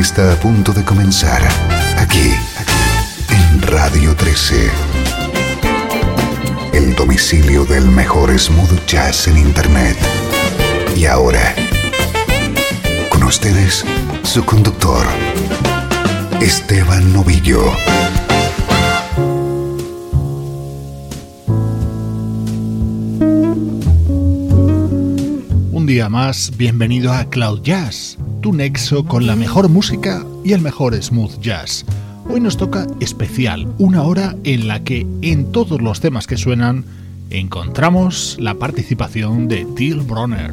Está a punto de comenzar aquí en Radio 13. El domicilio del mejor smooth jazz en Internet. Y ahora, con ustedes, su conductor, Esteban Novillo. Un día más, bienvenido a Cloud Jazz, tu nexo con la mejor música y el mejor smooth jazz. Hoy nos toca especial, una hora en la que en todos los temas que suenan encontramos la participación de Till Bronner.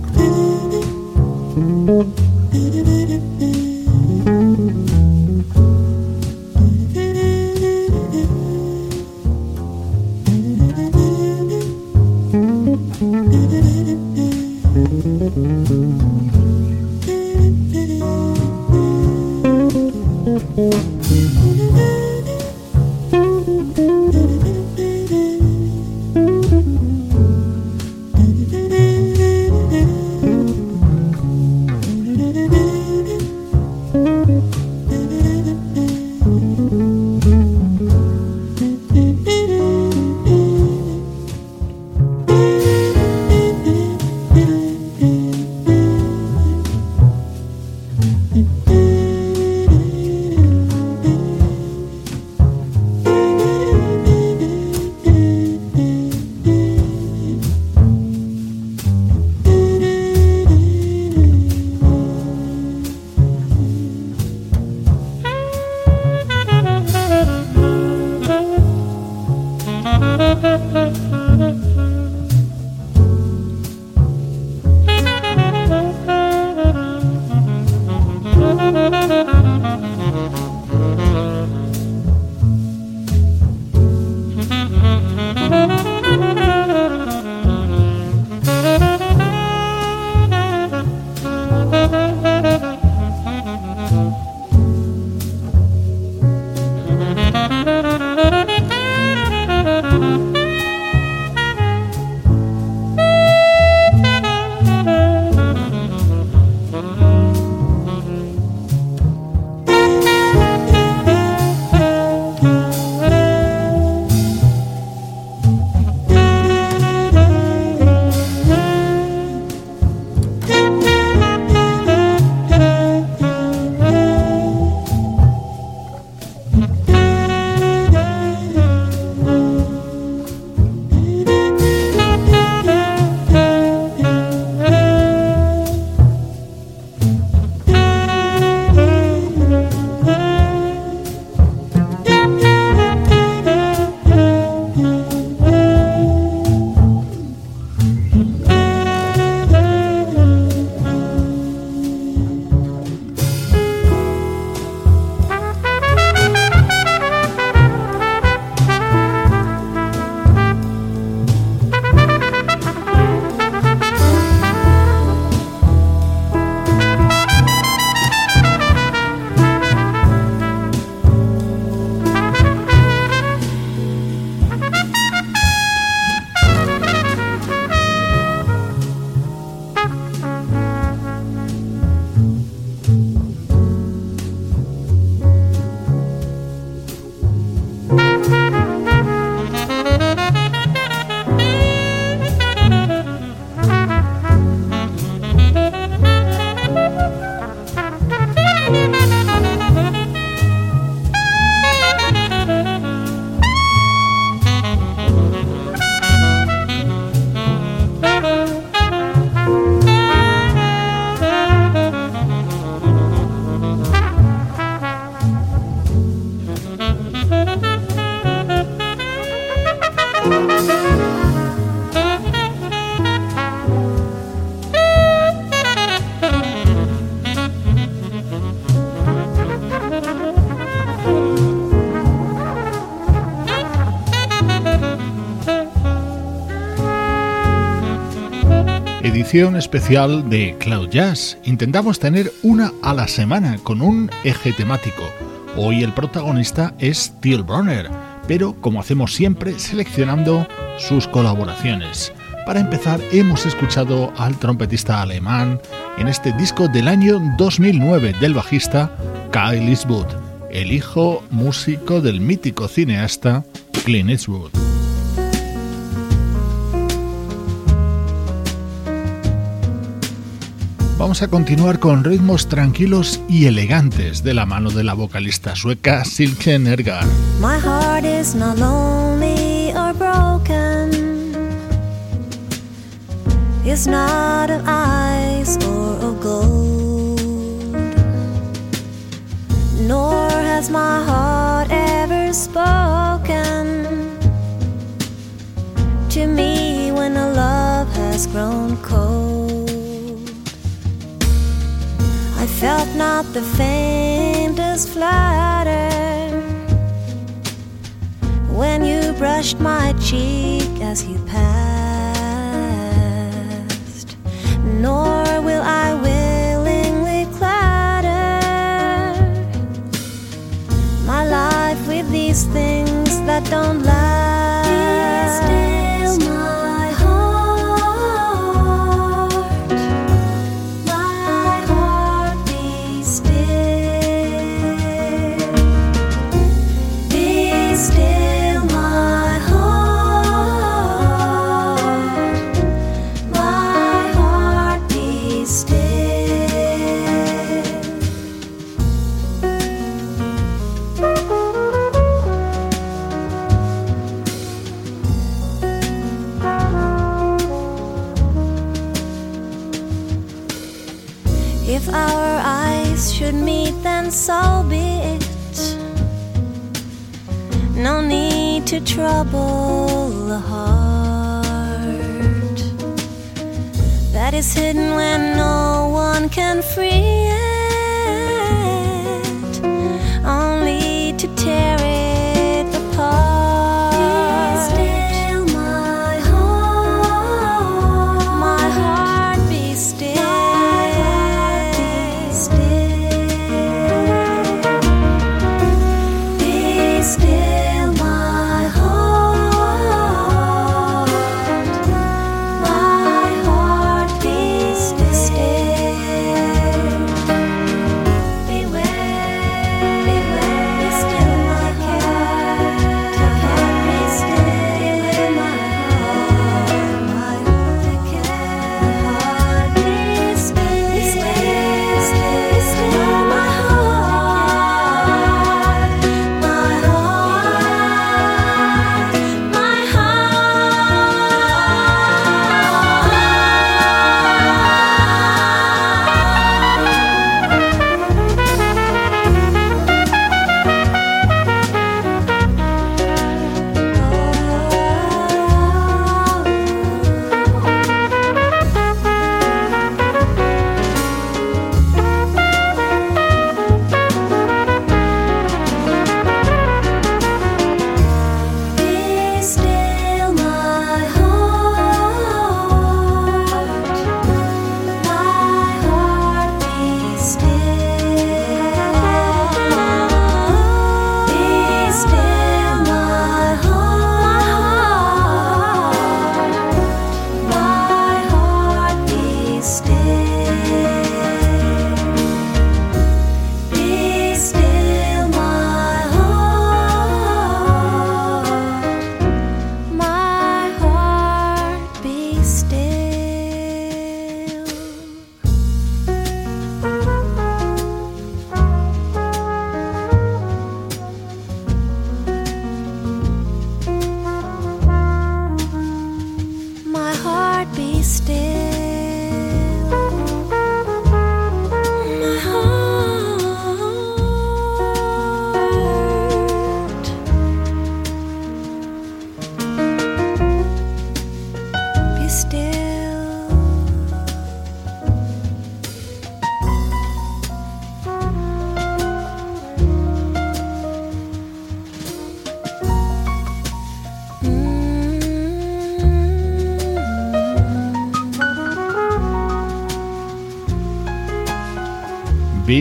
Especial de Cloud Jazz. Intentamos tener una a la semana con un eje temático. Hoy el protagonista es Steel Bronner, pero como hacemos siempre, seleccionando sus colaboraciones. Para empezar, hemos escuchado al trompetista alemán en este disco del año 2009 del bajista Kyle Eastwood, el hijo músico del mítico cineasta Clint Eastwood. Vamos a continuar con ritmos tranquilos y elegantes de la mano de la vocalista sueca Silke Nergar. My heart is not lonely or broken. is not of ice or of gold, nor has my heart ever spoken to me when a love has grown cold. Felt not the faintest flutter when you brushed my cheek as you passed nor will I willingly clatter my life with these things that don't last. To trouble the heart that is hidden when no one can free it.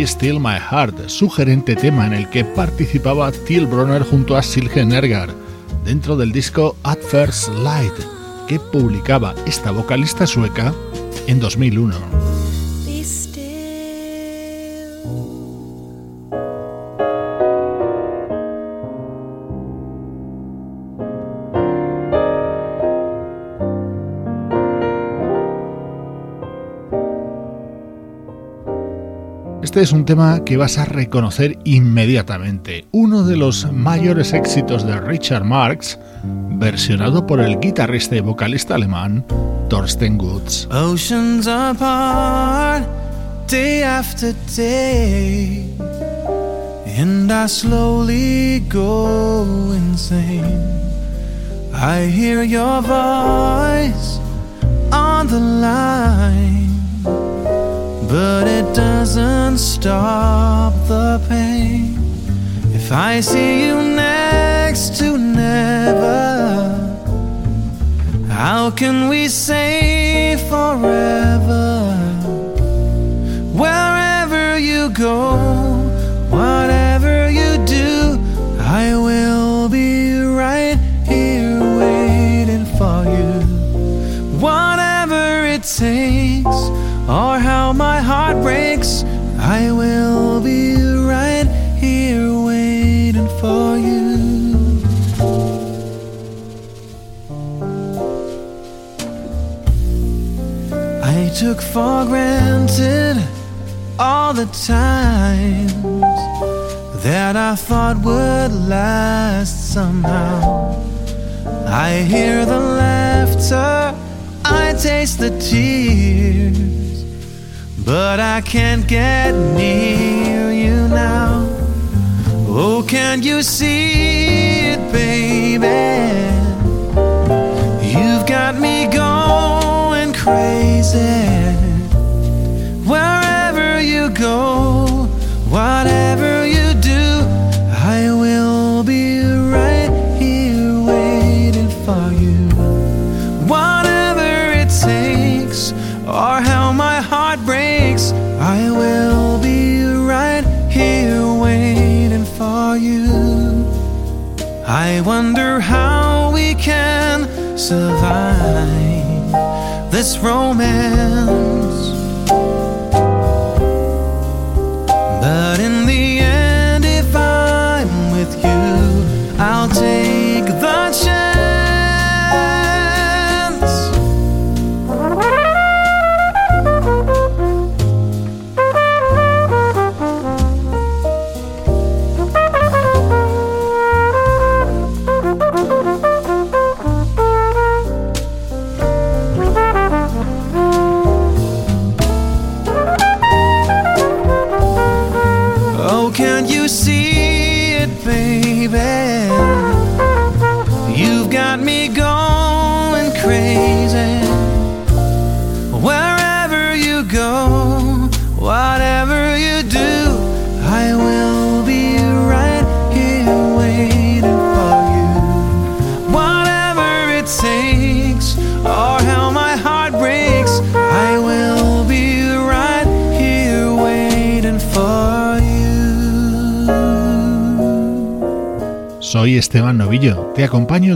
Still My Heart, sugerente tema en el que participaba Till Bronner junto a Silke Nergar, dentro del disco At First Light, que publicaba esta vocalista sueca en 2001. Este es un tema que vas a reconocer inmediatamente, uno de los mayores éxitos de Richard Marx, versionado por el guitarrista y vocalista alemán Thorsten apart, day after day, and I slowly go insane. I hear your voice on the line. But it doesn't stop the pain. If I see you next to never, how can we say forever? Took for granted all the times that I thought would last somehow. I hear the laughter, I taste the tears but I can't get near you now. Oh, can you see it, baby? You've got me going crazy. Wherever you go, whatever you do, I will be right here waiting for you. Whatever it takes, or how my heart breaks. I will be right here waiting for you. I wonder how we can survive this romance.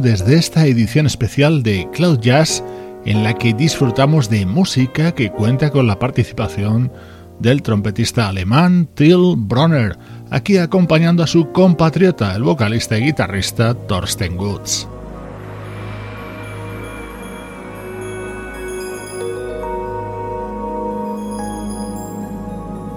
Desde esta edición especial de Cloud Jazz en la que disfrutamos de música que cuenta con la participación del trompetista alemán Till Bronner, aquí acompañando a su compatriota, el vocalista y guitarrista Thorsten Gutz.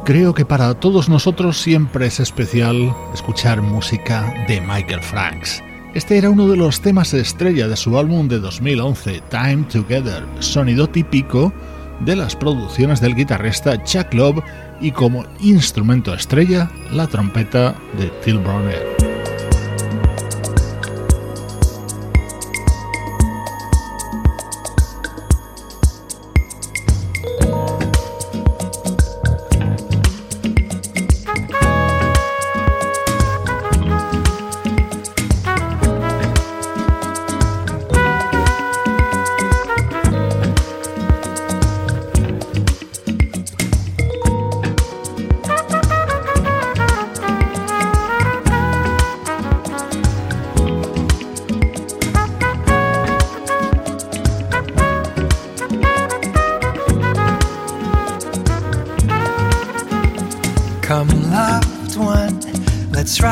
Creo que para todos nosotros siempre es especial escuchar música de Michael Franks. Este era uno de los temas estrella de su álbum de 2011, Time Together, sonido típico de las producciones del guitarrista Chuck Love y como instrumento estrella la trompeta de Till Bronner.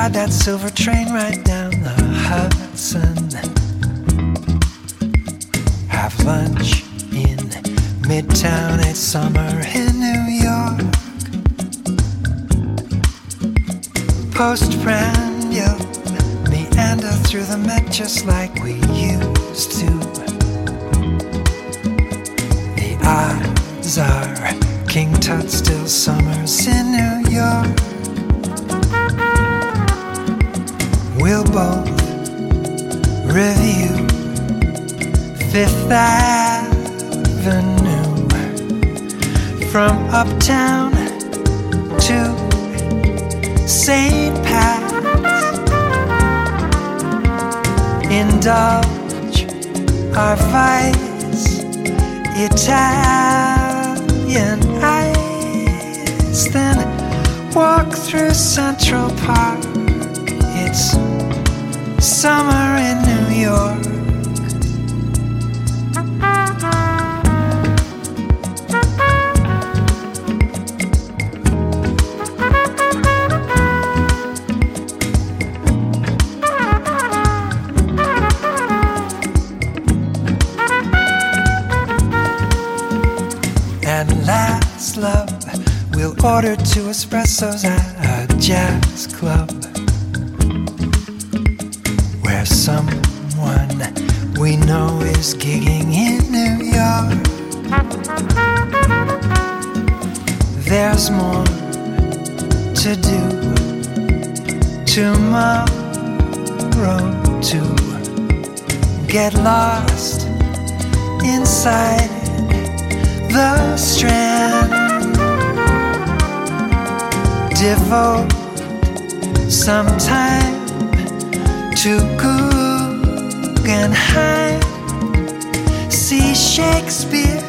Ride that silver train right down the Hudson. Have lunch in Midtown, it's summer in New York. Postprandial, meander through the Met just like we uptown to St. Pat's. Indulge our vice, Italian ice, then walk through Central Park. It's summer in New York. Espressos at a jazz club where someone we know is gigging in New York. There's more to do tomorrow to get lost inside the strand. Devote some time to Guggenheim. See Shakespeare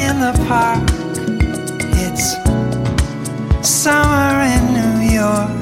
in the park. It's summer in New York.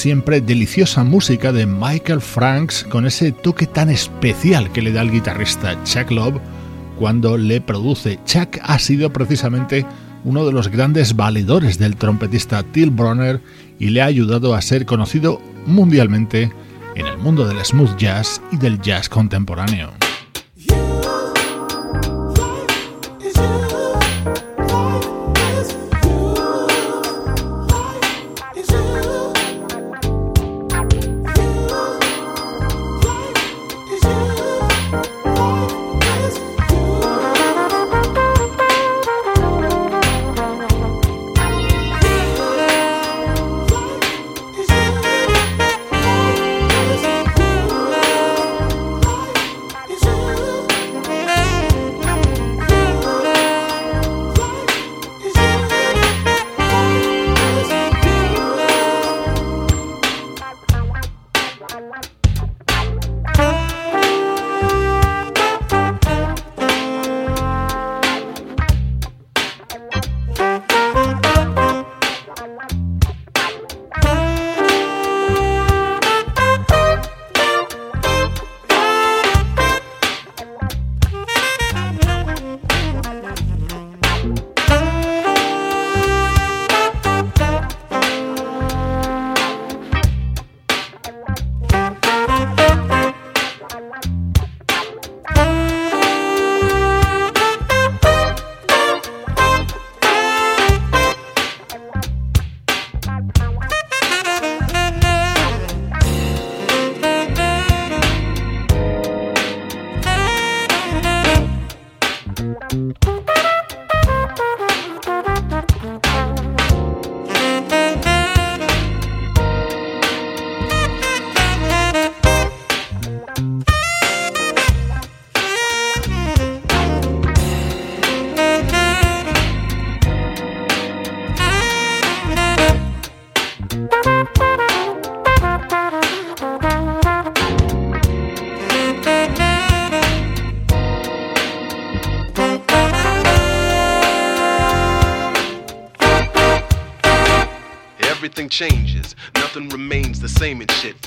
Siempre deliciosa música de Michael Franks con ese toque tan especial que le da el guitarrista Chuck Love cuando le produce. Chuck ha sido precisamente uno de los grandes valedores del trompetista Till Bronner y le ha ayudado a ser conocido mundialmente en el mundo del smooth jazz y del jazz contemporáneo.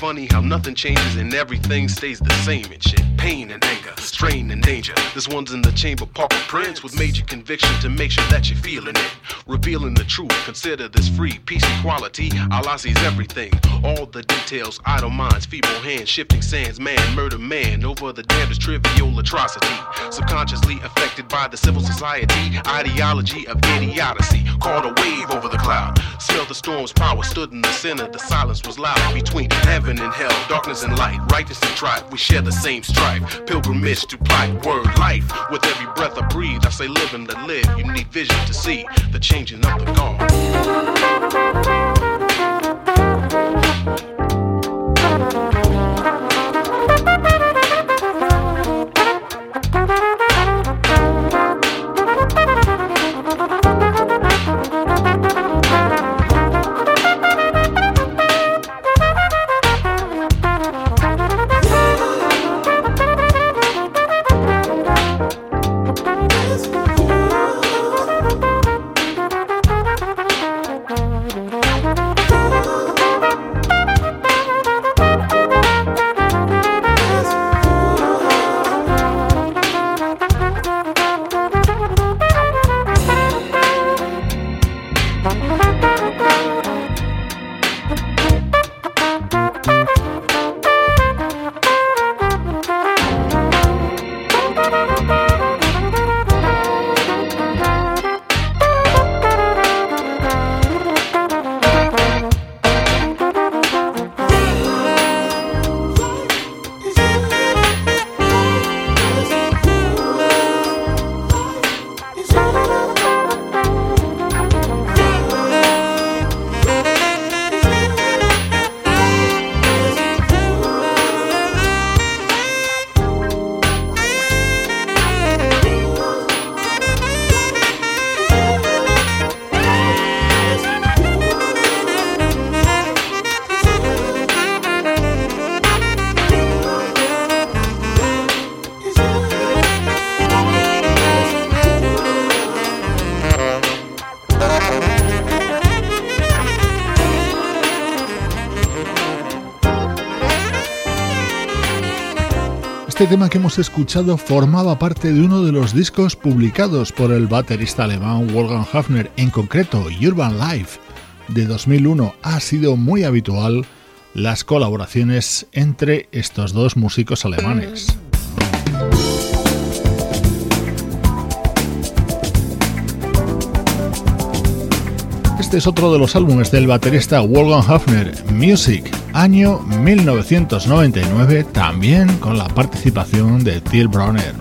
Funny how nothing changes and everything stays the same and shit. Pain and anger, strain and danger. This one's in the chamber, Papa Prince with major conviction to make sure that you're feeling it. Revealing the truth, consider this free. Peace, equality, Allah sees everything. All the details, idle minds, feeble hands, shifting sands, man, murder man, over the damnedest trivial atrocity. Subconsciously affected by the civil society, ideology of idiocy. Caught a wave over the cloud. Smell the storm's power, stood in the center. The silence was loud between heaven and hell, darkness and light, righteous and tribe. We share the same strife. Pilgrimage to plight, word life. With every breath I breathe, I say live and live. You need vision to see the changing of the guard. Este tema que hemos escuchado formaba parte de uno de los discos publicados por el baterista alemán Wolfgang Hafner, en concreto Urban Life de 2001. Ha sido muy habitual las colaboraciones entre estos dos músicos alemanes. Este es otro de los álbumes del baterista Wolfgang Hafner, Music año 1999, también con la participación de Till Browner.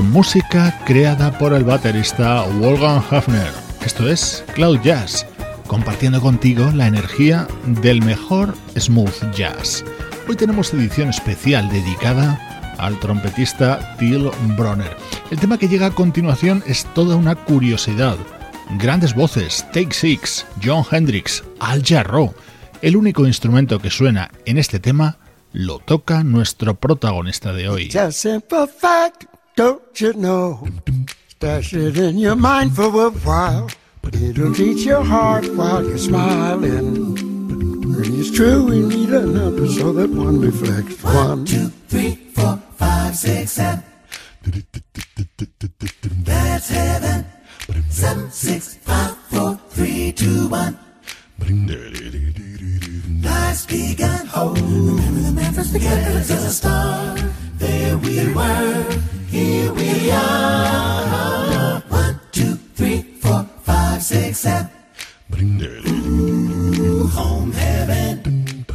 Música creada por el baterista Wolfgang Hafner. Esto es Cloud Jazz, compartiendo contigo la energía del mejor smooth jazz. Hoy tenemos edición especial dedicada al trompetista Till Bronner. El tema que llega a continuación es toda una curiosidad. Grandes voces, Take Six, John Hendricks, Al Jarreau. El único instrumento que suena en este tema lo toca nuestro protagonista de hoy. Just don't you know? Stash it in your mind for a while. But it'll teach your heart while you're smiling. And it's true, we need a number so that one reflects one, two, three, four, five, six, seven. That's heaven. Seven, six, five, four, three, two, one. Life's begun. Oh, remember the man first began as a star. There we were, here we are. One, two, three, four, five, six, seven. Ooh, home heaven.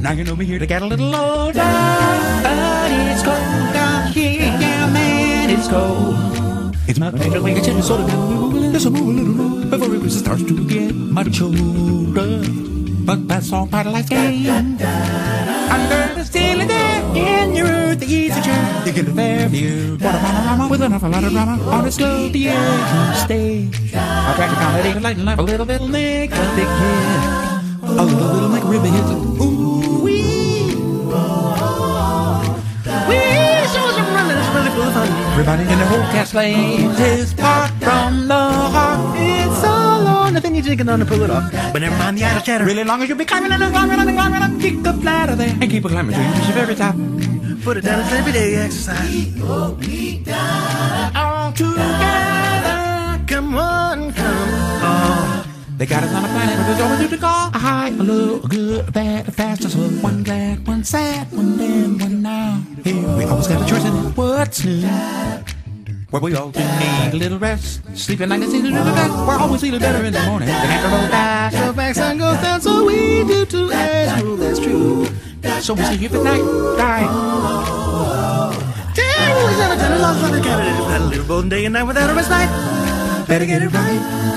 Now you know me here to get a little older, but it's cold down here, yeah, man, it's cold. It's my favorite way to tell you sort of move a little, move a little more before it starts to get much older. But that's all part of life's game. Under the ceiling there in your earth, the easy chair, you get a fair view. What a panorama with an awful lot of drama on a slow the edge stage. I try to comedy, lighten life a little bit, make a big hit. A little, little make ribbon hits. Ooh, wee. Wee, so it's running, it's really full of fun. Everybody in the whole cast plays his part from the heart. It's so you on to pull it off. But never mind the idle chatter. Really long as you'll be climbing and climbing and climbing up, kick the ladder there and keep a climbing till you reach the very top. Put it down as everyday exercise. All together, come on, come on. They got us on a planet where there's always to call a high, a low, a good, a bad, a fast, a slow, one glad, one sad, one then, one now. Here we always got a choice in what's new. Where we all do need a little rest. Sleeping like a season of the best. We're always feeling better in the morning. The hammer roll dies, the back sun goes down, so we do too. As rule, that's true. So we sleep at night, right? Ten was out of ten, lost on the candidate. Had a little both day and night without a respite. Better get it right.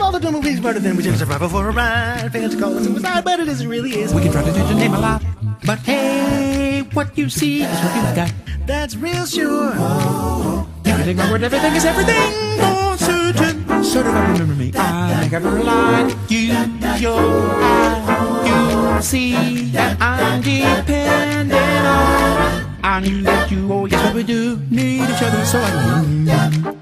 All the dumb movies smarter than we should survive before a ride. Fans call it suicide, but it isn't really is. We can try to change the name a lot. But hey, what you see is what you got. That's real sure. Everything, my word, everything is everything. For certain. So do I remember me. I make every line. You, your eye, you see that I'm dependent on. I knew that you, oh yes, we do need each other, so I knew.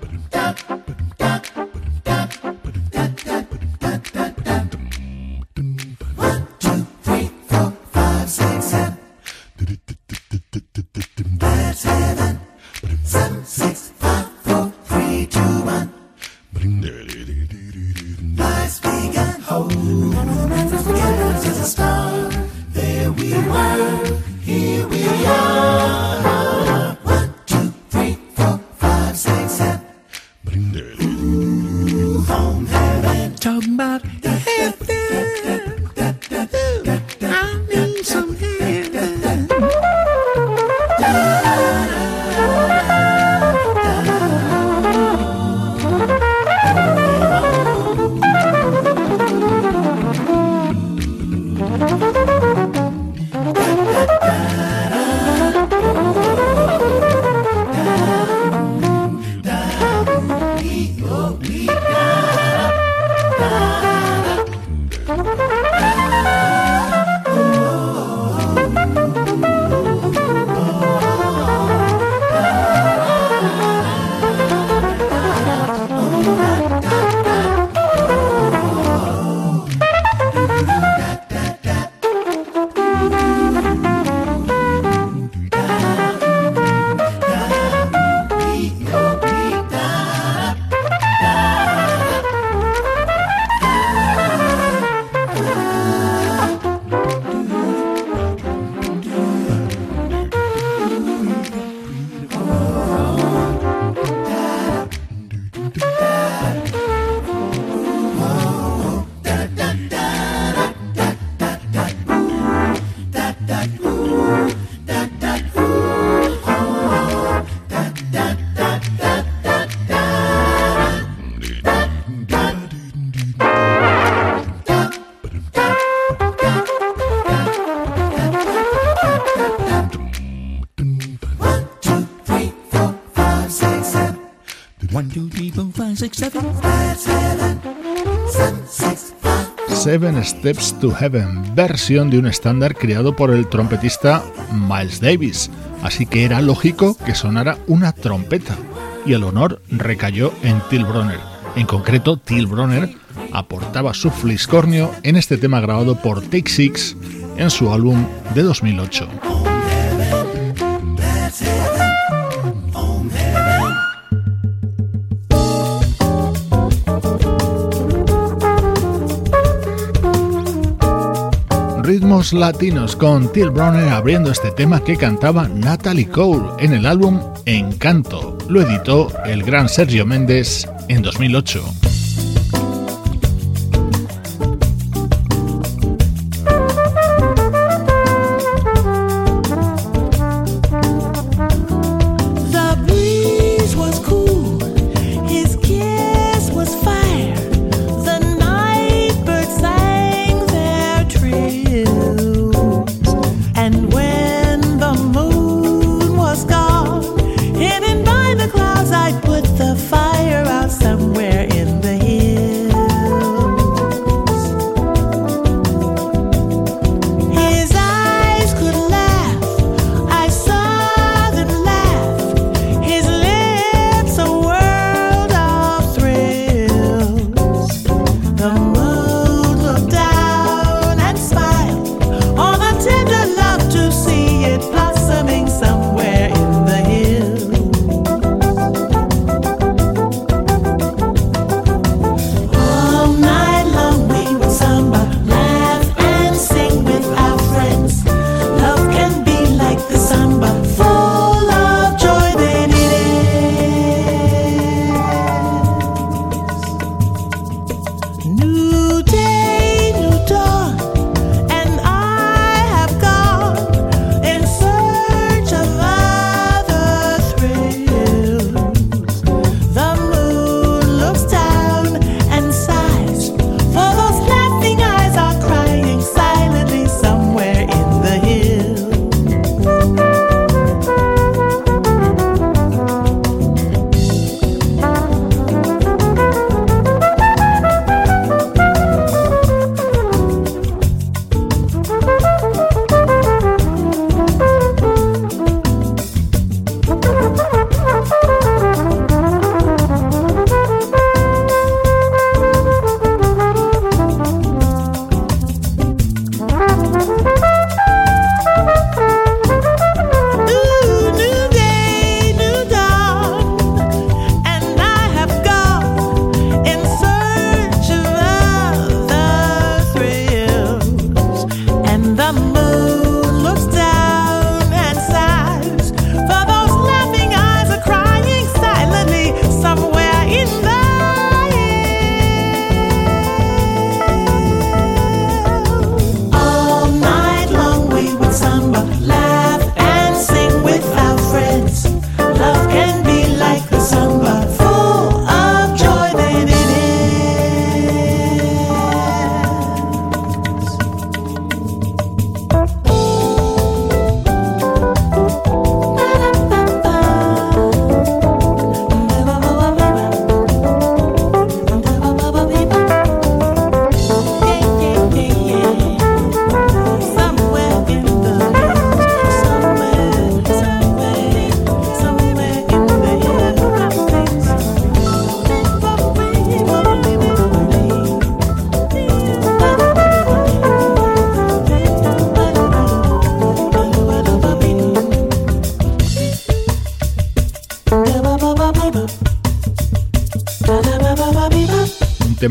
Steps to Heaven, versión de un estándar creado por el trompetista Miles Davis, así que era lógico que sonara una trompeta, y el honor recayó en Till Bronner. En concreto, Till Bronner aportaba su fliscornio en este tema grabado por Take Six en su álbum de 2008. Ritmos latinos con Till Bronner abriendo este tema que cantaba Natalie Cole en el álbum Encanto. Lo editó el gran Sergio Méndez en 2008.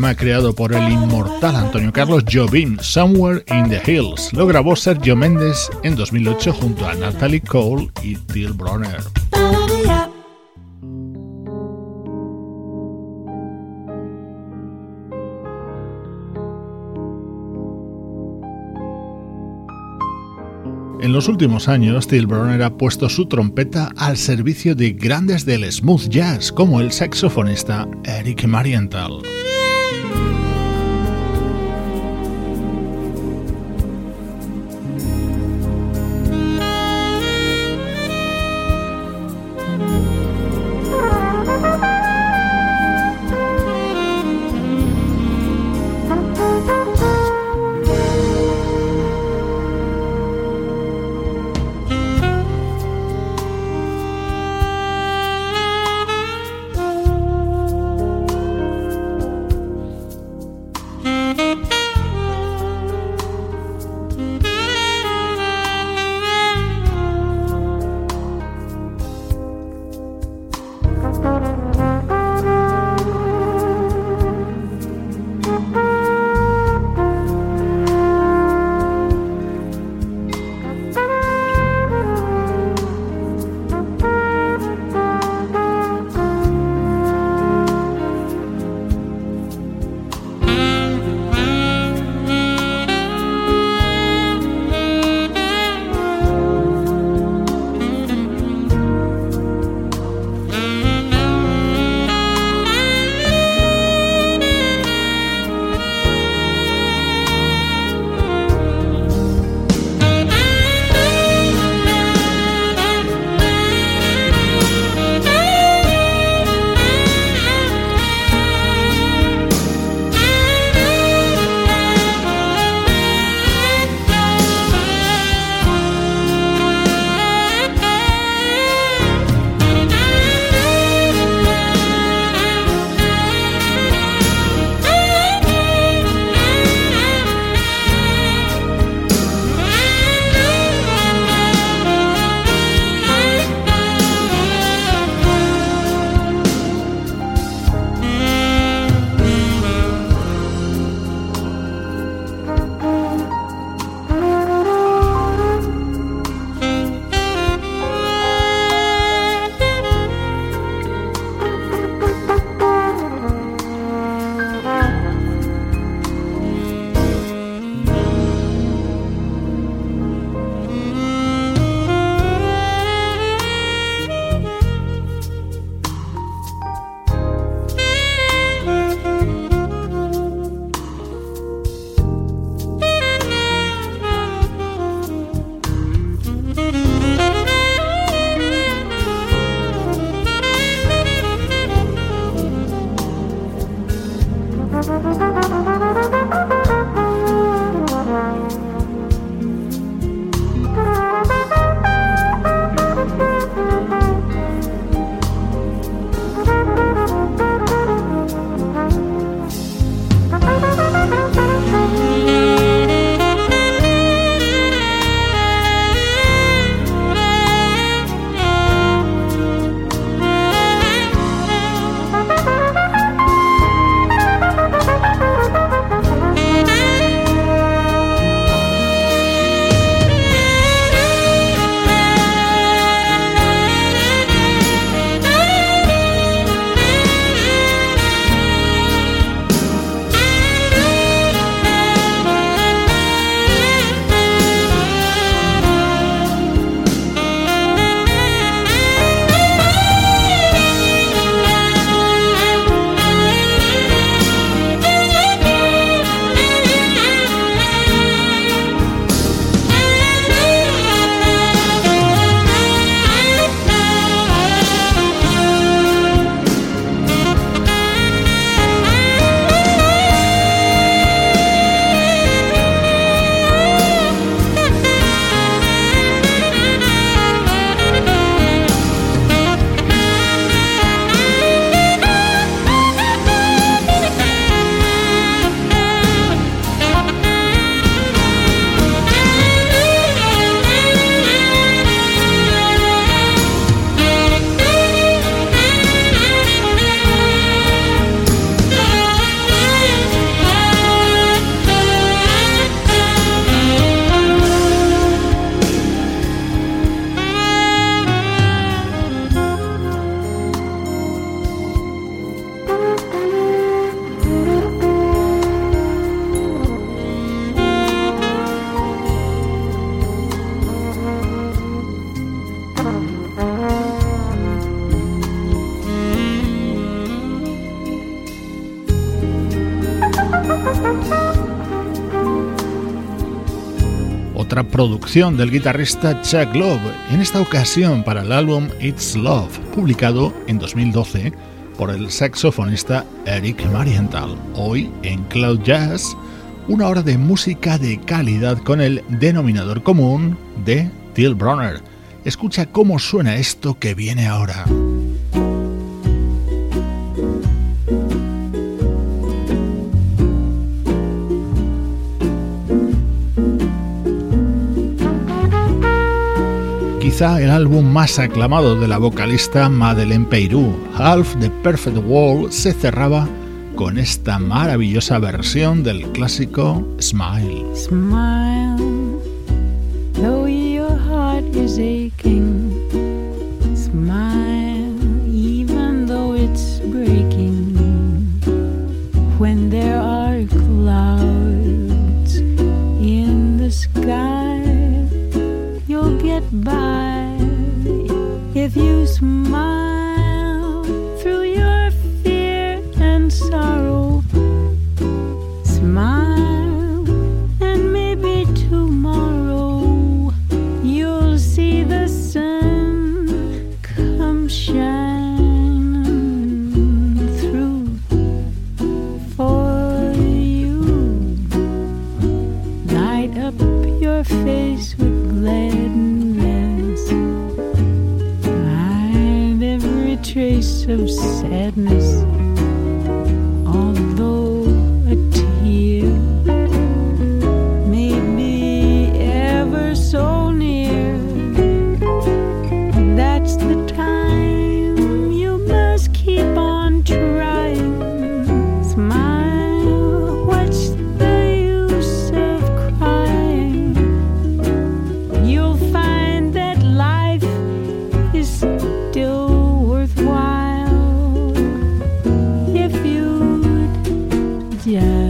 Tema creado por el inmortal Antonio Carlos Jobim, Somewhere in the Hills. Lo grabó Sergio Méndez en 2008 junto a Natalie Cole y Till Bronner. En los últimos años, Till Bronner ha puesto su trompeta al servicio de grandes del smooth jazz como el saxofonista Eric Marienthal. Producción del guitarrista Chuck Love, en esta ocasión para el álbum It's Love, publicado en 2012 por el saxofonista Eric Marienthal. Hoy en Cloud Jazz, una hora de música de calidad con el denominador común de Till Bronner. Escucha cómo suena esto que viene ahora. El álbum más aclamado de la vocalista Madeleine Peyrou, Half the Perfect World, se cerraba con esta maravillosa versión del clásico. Smile, Yeah.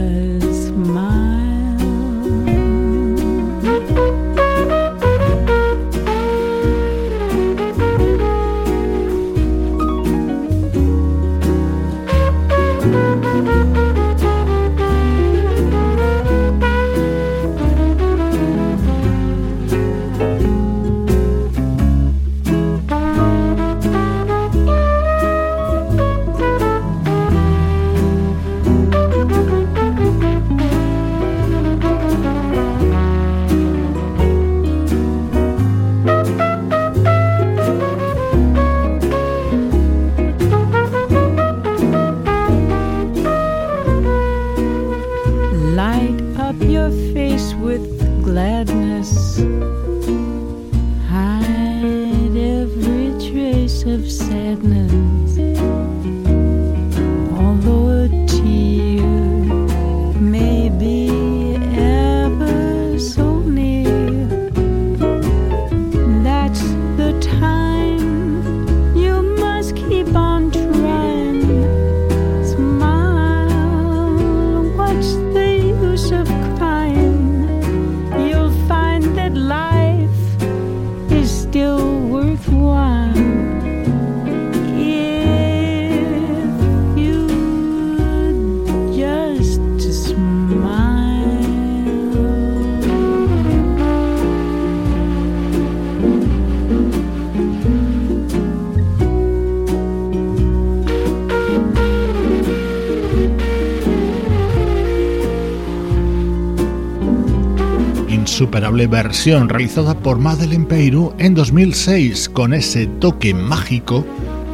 Versión realizada por Madeleine Peyrou en 2006 con ese toque mágico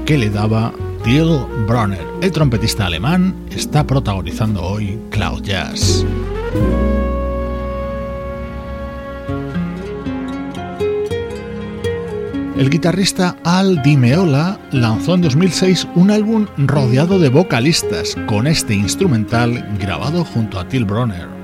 que le daba Till Bronner. El trompetista alemán está protagonizando hoy Cloud Jazz. El guitarrista Al Di Meola lanzó en 2006 un álbum rodeado de vocalistas con este instrumental grabado junto a Till Bronner.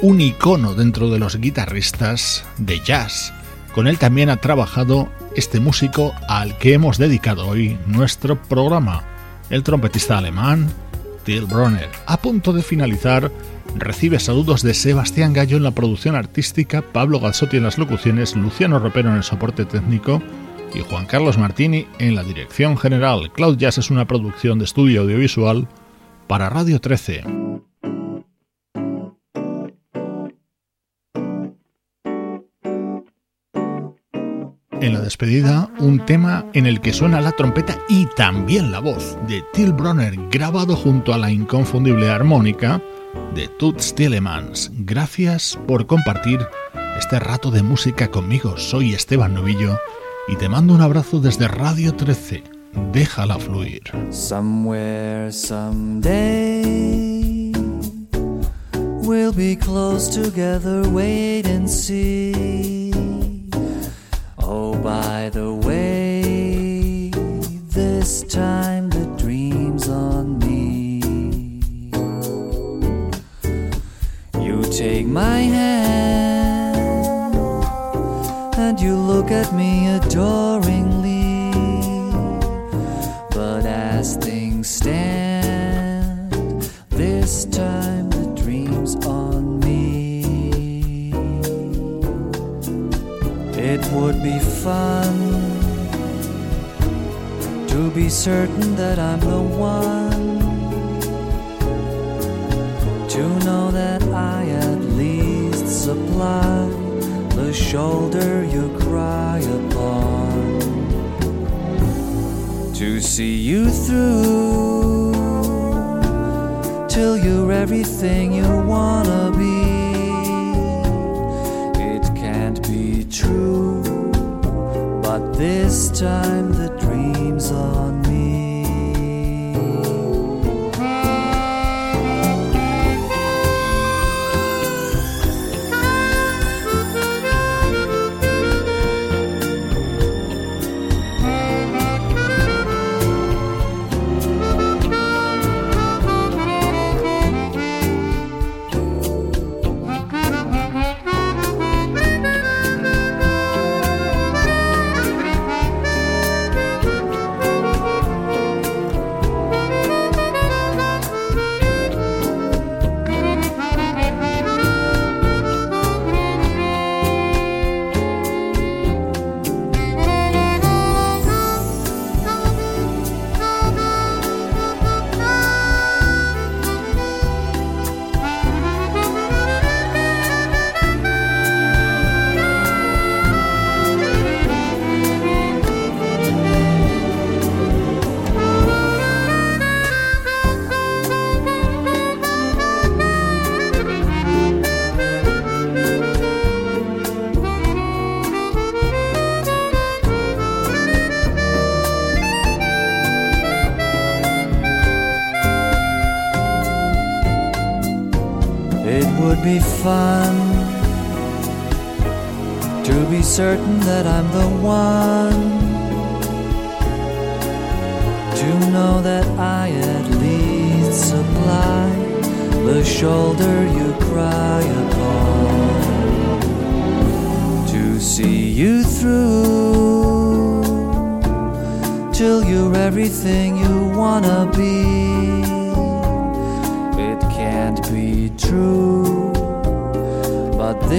Un icono dentro de los guitarristas de jazz. Con él también ha trabajado este músico al que hemos dedicado hoy nuestro programa, el trompetista alemán Till Bronner. A punto de finalizar, recibe saludos de Sebastián Gallo en la producción artística, Pablo Galzotti en las locuciones, Luciano Ropero en el soporte técnico y Juan Carlos Martini en la dirección general. Cloud Jazz es una producción de estudio audiovisual para Radio 13. Despedida, un tema en el que suena la trompeta y también la voz de Till Bronner, grabado junto a la inconfundible armónica de Toots Tielemans. Gracias por compartir este rato de música conmigo. Soy Esteban Novillo y te mando un abrazo desde Radio 13. Déjala fluir. By the way, this time the dream's on me. You take my hand and you look at me adoringly. Be fun to be certain that I'm the one. To know that I at least supply the shoulder you cry upon. To see you through till you're everything you wanna be. It can't be true, but this time the dream's on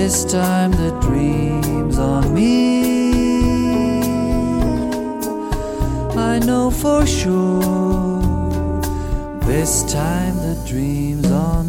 this time the dream's on me. I know for sure, this time the dream's on